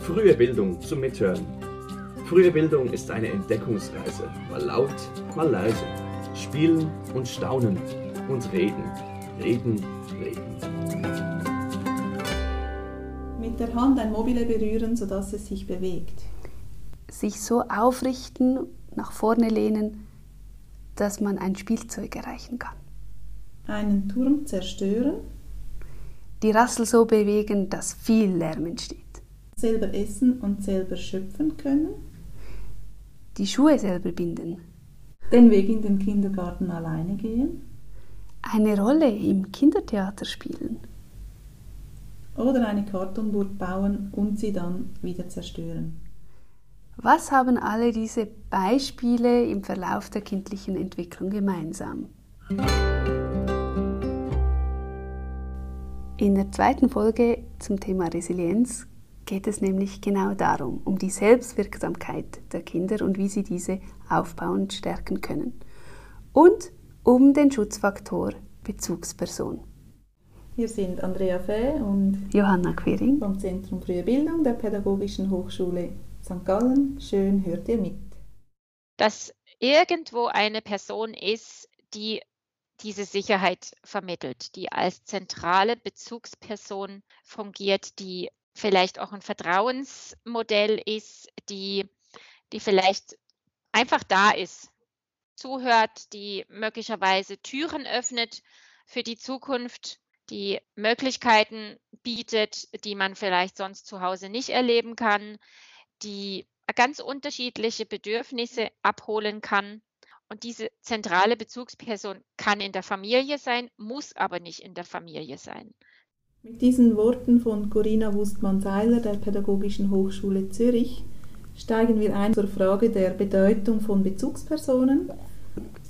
Frühe Bildung zum Mithören. Frühe Bildung ist eine Entdeckungsreise. Mal laut, mal leise. Spielen und staunen und reden. Reden, reden. Mit der Hand ein Mobile berühren, sodass es sich bewegt. Sich so aufrichten, nach vorne lehnen, dass man ein Spielzeug erreichen kann. Einen Turm zerstören. Die Rassel so bewegen, dass viel Lärm entsteht. Selber essen und selber schöpfen können. Die Schuhe selber binden. Den Weg in den Kindergarten alleine gehen. Eine Rolle im Kindertheater spielen. Oder eine Kartonburg bauen und sie dann wieder zerstören. Was haben alle diese Beispiele im Verlauf der kindlichen Entwicklung gemeinsam? In der zweiten Folge zum Thema Resilienz geht es nämlich genau darum, um die Selbstwirksamkeit der Kinder und wie sie diese aufbauen und stärken können. Und um den Schutzfaktor Bezugsperson. Wir sind Andrea Fäh und Johanna Quering vom Zentrum Frühe Bildung der Pädagogischen Hochschule St. Gallen. Schön hört ihr mit. Dass irgendwo eine Person ist, die diese Sicherheit vermittelt, die als zentrale Bezugsperson fungiert, die vielleicht auch ein Vertrauensmodell ist, die, die vielleicht einfach da ist, zuhört, die möglicherweise Türen öffnet für die Zukunft, die Möglichkeiten bietet, die man vielleicht sonst zu Hause nicht erleben kann, die ganz unterschiedliche Bedürfnisse abholen kann. Und diese zentrale Bezugsperson kann in der Familie sein, muss aber nicht in der Familie sein. Mit diesen Worten von Corinna Wustmann-Seiler der Pädagogischen Hochschule Zürich steigen wir ein zur Frage der Bedeutung von Bezugspersonen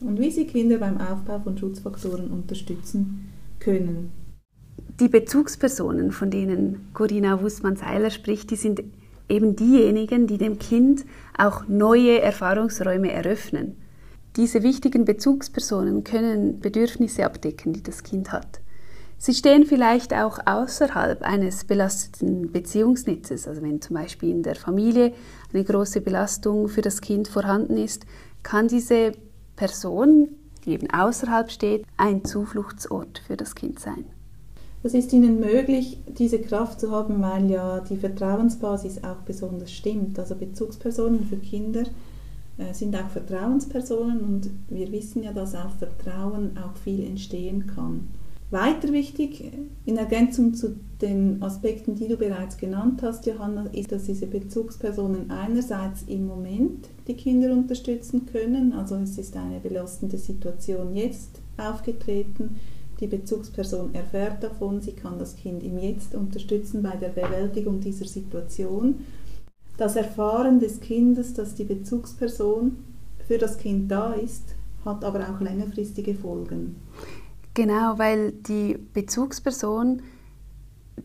und wie sie Kinder beim Aufbau von Schutzfaktoren unterstützen können. Die Bezugspersonen, von denen Corinna Wustmann-Seiler spricht, die sind eben diejenigen, die dem Kind auch neue Erfahrungsräume eröffnen. Diese wichtigen Bezugspersonen können Bedürfnisse abdecken, die das Kind hat. Sie stehen vielleicht auch außerhalb eines belasteten Beziehungsnetzes. Also wenn zum Beispiel in der Familie eine große Belastung für das Kind vorhanden ist, kann diese Person, die eben außerhalb steht, ein Zufluchtsort für das Kind sein. Es ist ihnen möglich, diese Kraft zu haben, weil ja die Vertrauensbasis auch besonders stimmt. Also Bezugspersonen für Kinder sind auch Vertrauenspersonen und wir wissen ja, dass auf Vertrauen auch viel entstehen kann. Weiter wichtig, in Ergänzung zu den Aspekten, die du bereits genannt hast, Johanna, ist, dass diese Bezugspersonen einerseits im Moment die Kinder unterstützen können, also es ist eine belastende Situation jetzt aufgetreten, die Bezugsperson erfährt davon, sie kann das Kind im Jetzt unterstützen bei der Bewältigung dieser Situation. Das Erfahren des Kindes, dass die Bezugsperson für das Kind da ist, hat aber auch längerfristige Folgen. Genau, weil die Bezugsperson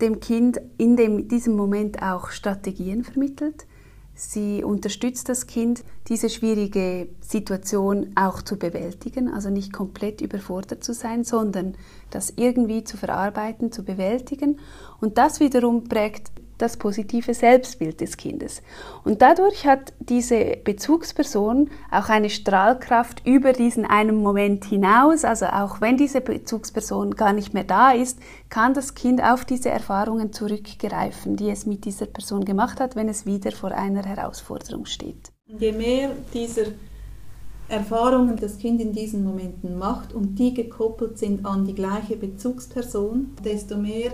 dem Kind in dem, diesem Moment auch Strategien vermittelt. Sie unterstützt das Kind, diese schwierige Situation auch zu bewältigen, also nicht komplett überfordert zu sein, sondern das irgendwie zu verarbeiten, zu bewältigen. Und das wiederum prägt das positive Selbstbild des Kindes. Und dadurch hat diese Bezugsperson auch eine Strahlkraft über diesen einen Moment hinaus. Also auch wenn diese Bezugsperson gar nicht mehr da ist, kann das Kind auf diese Erfahrungen zurückgreifen, die es mit dieser Person gemacht hat, wenn es wieder vor einer Herausforderung steht. Je mehr dieser Erfahrungen das Kind in diesen Momenten macht und die gekoppelt sind an die gleiche Bezugsperson, desto mehr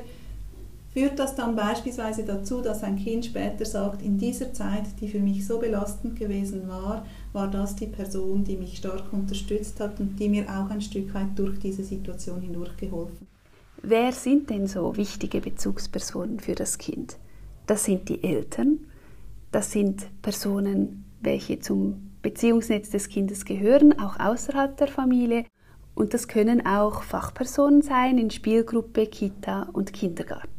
führt das dann beispielsweise dazu, dass ein Kind später sagt, in dieser Zeit, die für mich so belastend gewesen war, war das die Person, die mich stark unterstützt hat und die mir auch ein Stück weit durch diese Situation hindurch geholfen. Wer sind denn so wichtige Bezugspersonen für das Kind? Das sind die Eltern, das sind Personen, welche zum Beziehungsnetz des Kindes gehören, auch außerhalb der Familie. Und das können auch Fachpersonen sein in Spielgruppe, Kita und Kindergarten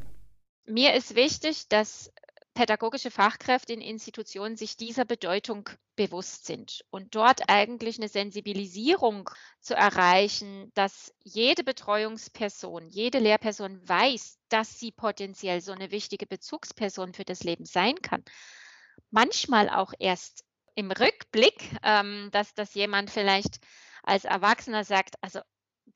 mir ist wichtig, dass pädagogische Fachkräfte in Institutionen sich dieser Bedeutung bewusst sind und dort eigentlich eine Sensibilisierung zu erreichen, dass jede Betreuungsperson, jede Lehrperson weiß, dass sie potenziell so eine wichtige Bezugsperson für das Leben sein kann. Manchmal auch erst im Rückblick, ähm, dass das jemand vielleicht als Erwachsener sagt, also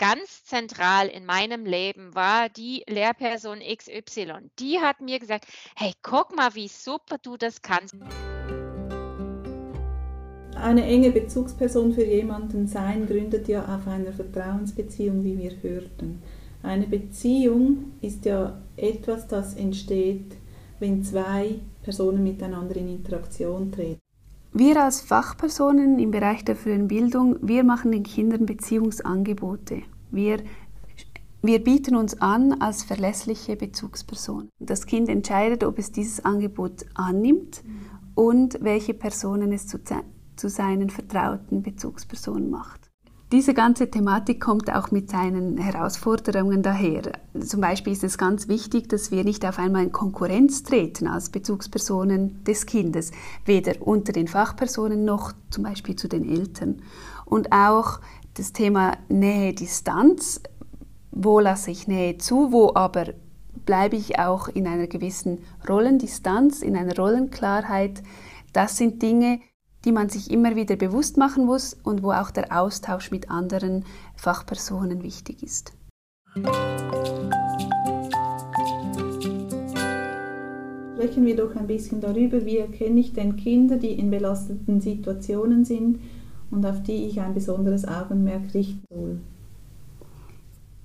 ganz zentral in meinem Leben war die Lehrperson XY. Die hat mir gesagt, hey, guck mal, wie super du das kannst. Eine enge Bezugsperson für jemanden sein gründet ja auf einer Vertrauensbeziehung, wie wir hörten. Eine Beziehung ist ja etwas, das entsteht, wenn zwei Personen miteinander in Interaktion treten. Wir als Fachpersonen im Bereich der frühen Bildung, wir machen den Kindern Beziehungsangebote. Wir, wir bieten uns an als verlässliche Bezugsperson. Das Kind entscheidet, ob es dieses Angebot annimmt und welche Personen es zu, zu seinen vertrauten Bezugspersonen macht. Diese ganze Thematik kommt auch mit seinen Herausforderungen daher. Zum Beispiel ist es ganz wichtig, dass wir nicht auf einmal in Konkurrenz treten als Bezugspersonen des Kindes, weder unter den Fachpersonen noch zum Beispiel zu den Eltern. Und auch das Thema Nähe-Distanz, wo lasse ich Nähe zu, wo aber bleibe ich auch in einer gewissen Rollendistanz, in einer Rollenklarheit, das sind Dinge, die man sich immer wieder bewusst machen muss und wo auch der Austausch mit anderen Fachpersonen wichtig ist. Sprechen wir doch ein bisschen darüber, wie erkenne ich denn Kinder, die in belasteten Situationen sind und auf die ich ein besonderes Augenmerk richten soll.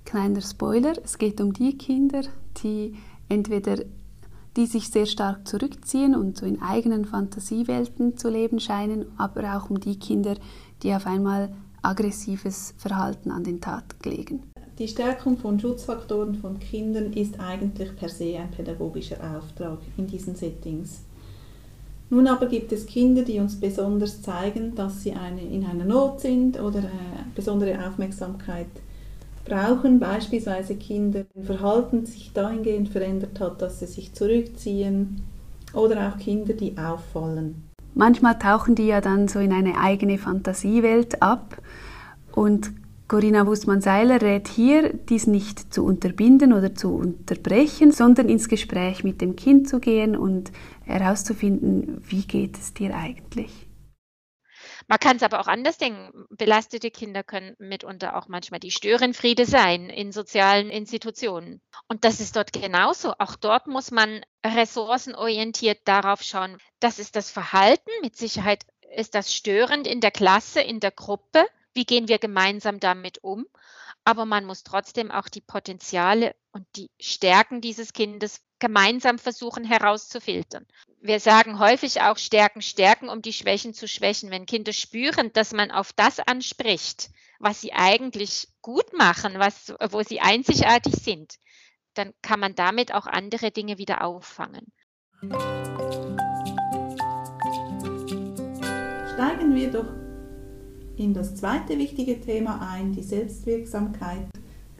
Kleiner Spoiler, es geht um die Kinder, die entweder die sich sehr stark zurückziehen und so in eigenen Fantasiewelten zu leben scheinen, aber auch um die Kinder, die auf einmal aggressives Verhalten an den Tag legen. Die Stärkung von Schutzfaktoren von Kindern ist eigentlich per se ein pädagogischer Auftrag in diesen Settings. Nun aber gibt es Kinder, die uns besonders zeigen, dass sie eine, in einer Not sind oder äh, besondere Aufmerksamkeit brauchen beispielsweise Kinder, wenn Verhalten sich dahingehend verändert hat, dass sie sich zurückziehen oder auch Kinder, die auffallen. Manchmal tauchen die ja dann so in eine eigene Fantasiewelt ab und Corinna Wussmann-Seiler rät hier, dies nicht zu unterbinden oder zu unterbrechen, sondern ins Gespräch mit dem Kind zu gehen und herauszufinden, wie geht es dir eigentlich. Man kann es aber auch anders denken. Belastete Kinder können mitunter auch manchmal die Störenfriede sein in sozialen Institutionen. Und das ist dort genauso. Auch dort muss man ressourcenorientiert darauf schauen. Das ist das Verhalten. Mit Sicherheit ist das störend in der Klasse, in der Gruppe. Wie gehen wir gemeinsam damit um? Aber man muss trotzdem auch die Potenziale und die Stärken dieses Kindes gemeinsam versuchen herauszufiltern wir sagen häufig auch Stärken stärken, um die Schwächen zu schwächen. Wenn Kinder spüren, dass man auf das anspricht, was sie eigentlich gut machen, was, wo sie einzigartig sind, dann kann man damit auch andere Dinge wieder auffangen. Steigen wir doch in das zweite wichtige Thema ein, die Selbstwirksamkeit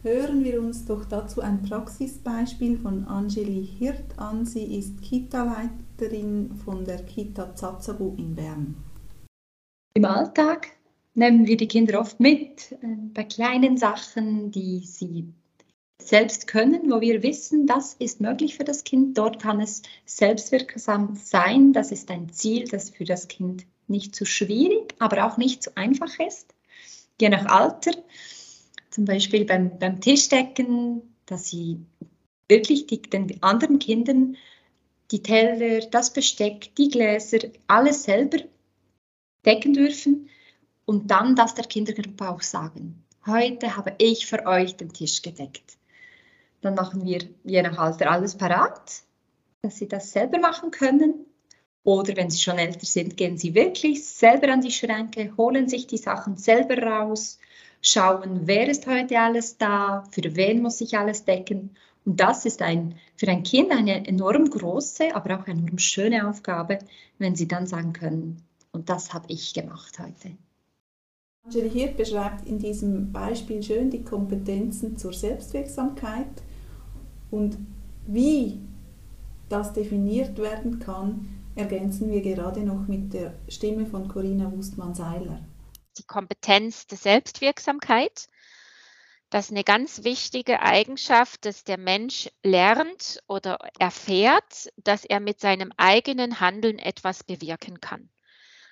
Hören wir uns doch dazu ein Praxisbeispiel von Angeli Hirt an. Sie ist Kita-Leiterin von der Kita Zazabu in Bern. Im Alltag nehmen wir die Kinder oft mit äh, bei kleinen Sachen, die sie selbst können, wo wir wissen, das ist möglich für das Kind. Dort kann es selbstwirksam sein. Das ist ein Ziel, das für das Kind nicht zu schwierig, aber auch nicht zu einfach ist, je nach Alter zum Beispiel beim, beim Tischdecken, dass sie wirklich die, den anderen Kindern die Teller, das Besteck, die Gläser, alles selber decken dürfen und dann das der Kindergruppe auch sagen. Heute habe ich für euch den Tisch gedeckt. Dann machen wir je nach Alter alles parat, dass sie das selber machen können. Oder wenn sie schon älter sind, gehen sie wirklich selber an die Schränke, holen sich die Sachen selber raus schauen, wer ist heute alles da, für wen muss ich alles decken. Und das ist ein, für ein Kind eine enorm große, aber auch enorm schöne Aufgabe, wenn sie dann sagen können, und das habe ich gemacht heute. Angeli Hirt beschreibt in diesem Beispiel schön die Kompetenzen zur Selbstwirksamkeit und wie das definiert werden kann, ergänzen wir gerade noch mit der Stimme von Corinna Wustmann-Seiler. Die Kompetenz der Selbstwirksamkeit. Das ist eine ganz wichtige Eigenschaft, dass der Mensch lernt oder erfährt, dass er mit seinem eigenen Handeln etwas bewirken kann.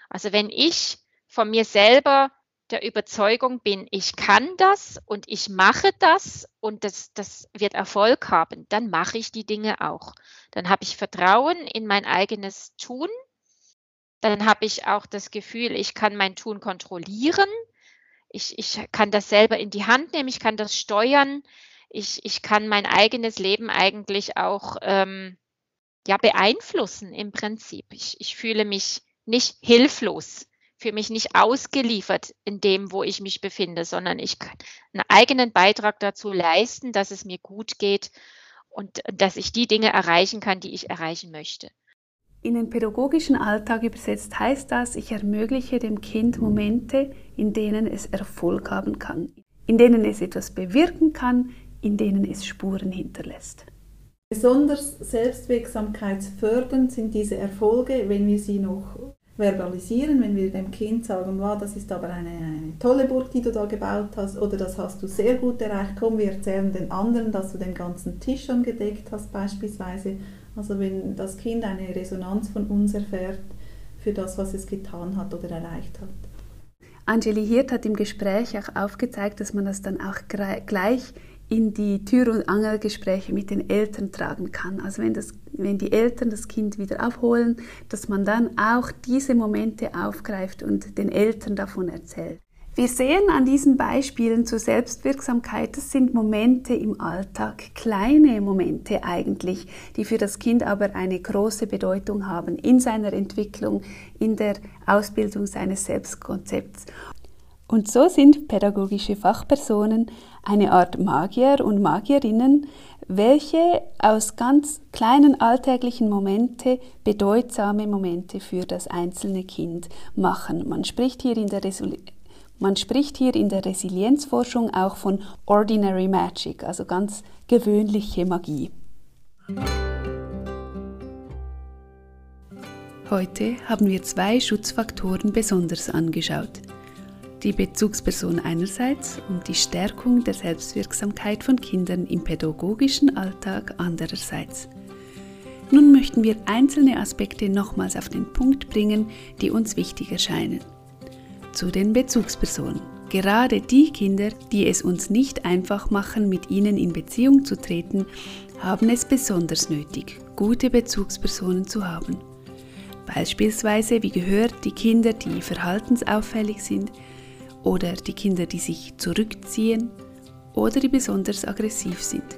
Also wenn ich von mir selber der Überzeugung bin, ich kann das und ich mache das und das, das wird Erfolg haben, dann mache ich die Dinge auch. Dann habe ich Vertrauen in mein eigenes Tun. Dann habe ich auch das Gefühl, ich kann mein Tun kontrollieren. Ich, ich kann das selber in die Hand nehmen, ich kann das steuern. Ich, ich kann mein eigenes Leben eigentlich auch ähm, ja, beeinflussen im Prinzip. Ich, ich fühle mich nicht hilflos für mich nicht ausgeliefert in dem, wo ich mich befinde, sondern ich kann einen eigenen Beitrag dazu leisten, dass es mir gut geht und dass ich die Dinge erreichen kann, die ich erreichen möchte. In den pädagogischen Alltag übersetzt heißt das, ich ermögliche dem Kind Momente, in denen es Erfolg haben kann, in denen es etwas bewirken kann, in denen es Spuren hinterlässt. Besonders selbstwirksamkeitsfördernd sind diese Erfolge, wenn wir sie noch verbalisieren, wenn wir dem Kind sagen, wow, das ist aber eine, eine, tolle Burg, die du da gebaut hast, oder das hast du sehr gut erreicht, komm, wir erzählen den anderen, dass du den ganzen Tisch schon gedeckt hast beispielsweise. Also wenn das Kind eine Resonanz von uns erfährt für das, was es getan hat oder erreicht hat. Angeli Hirt hat im Gespräch auch aufgezeigt, dass man das dann auch gleich in die Tür- und Angelgespräche mit den Eltern tragen kann. Also wenn, das, wenn die Eltern das Kind wieder abholen, dass man dann auch diese Momente aufgreift und den Eltern davon erzählt. Wir sehen an diesen Beispielen zur Selbstwirksamkeit, das sind Momente im Alltag, kleine Momente eigentlich, die für das Kind aber eine große Bedeutung haben in seiner Entwicklung, in der Ausbildung seines Selbstkonzepts. Und so sind pädagogische Fachpersonen eine Art Magier und Magierinnen, welche aus ganz kleinen alltäglichen Momente bedeutsame Momente für das einzelne Kind machen. Man spricht hier in der Resol man spricht hier in der Resilienzforschung auch von Ordinary Magic, also ganz gewöhnliche Magie. Heute haben wir zwei Schutzfaktoren besonders angeschaut die Bezugsperson einerseits und die Stärkung der Selbstwirksamkeit von Kindern im pädagogischen Alltag andererseits. Nun möchten wir einzelne Aspekte nochmals auf den Punkt bringen, die uns wichtig erscheinen. Zu den Bezugspersonen. Gerade die Kinder, die es uns nicht einfach machen, mit ihnen in Beziehung zu treten, haben es besonders nötig, gute Bezugspersonen zu haben. Beispielsweise, wie gehört, die Kinder, die verhaltensauffällig sind, oder die Kinder, die sich zurückziehen oder die besonders aggressiv sind.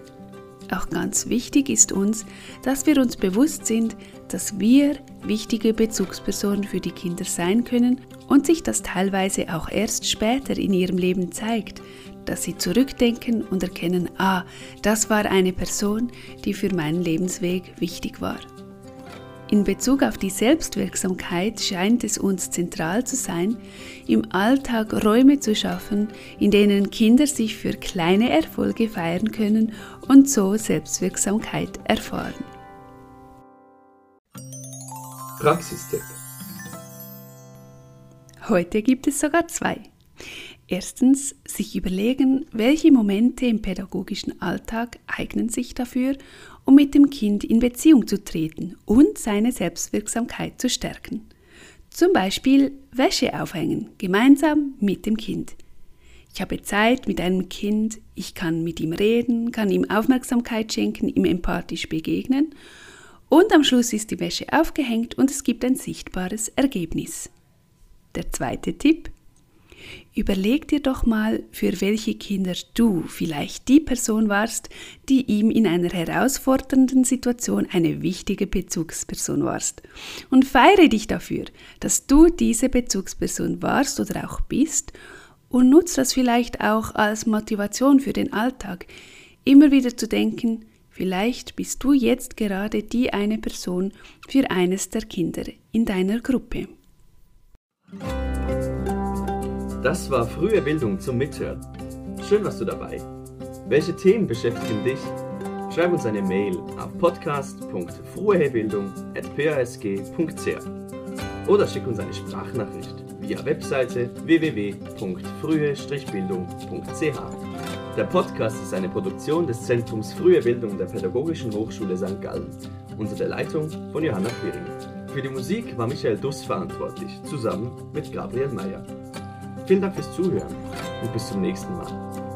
Auch ganz wichtig ist uns, dass wir uns bewusst sind, dass wir wichtige Bezugspersonen für die Kinder sein können und sich das teilweise auch erst später in ihrem Leben zeigt, dass sie zurückdenken und erkennen, ah, das war eine Person, die für meinen Lebensweg wichtig war. In Bezug auf die Selbstwirksamkeit scheint es uns zentral zu sein, im Alltag Räume zu schaffen, in denen Kinder sich für kleine Erfolge feiern können und so Selbstwirksamkeit erfahren. Praxistipp. Heute gibt es sogar zwei. Erstens, sich überlegen, welche Momente im pädagogischen Alltag eignen sich dafür um mit dem Kind in Beziehung zu treten und seine Selbstwirksamkeit zu stärken. Zum Beispiel Wäsche aufhängen, gemeinsam mit dem Kind. Ich habe Zeit mit einem Kind, ich kann mit ihm reden, kann ihm Aufmerksamkeit schenken, ihm empathisch begegnen und am Schluss ist die Wäsche aufgehängt und es gibt ein sichtbares Ergebnis. Der zweite Tipp, Überleg dir doch mal, für welche Kinder du vielleicht die Person warst, die ihm in einer herausfordernden Situation eine wichtige Bezugsperson warst. Und feiere dich dafür, dass du diese Bezugsperson warst oder auch bist und nutze das vielleicht auch als Motivation für den Alltag, immer wieder zu denken, vielleicht bist du jetzt gerade die eine Person für eines der Kinder in deiner Gruppe. Das war frühe Bildung zum Mithören. Schön warst du dabei. Welche Themen beschäftigen dich? schreib uns eine Mail auf podcast.fruehebildung.pasg.ch oder schick uns eine Sprachnachricht via Webseite www.frühe-bildung.ch. Der Podcast ist eine Produktion des Zentrums Frühe Bildung der Pädagogischen Hochschule St. Gallen unter der Leitung von Johanna Quiring. Für die Musik war Michael Duss verantwortlich, zusammen mit Gabriel Meyer. Vielen Dank fürs Zuhören und bis zum nächsten Mal.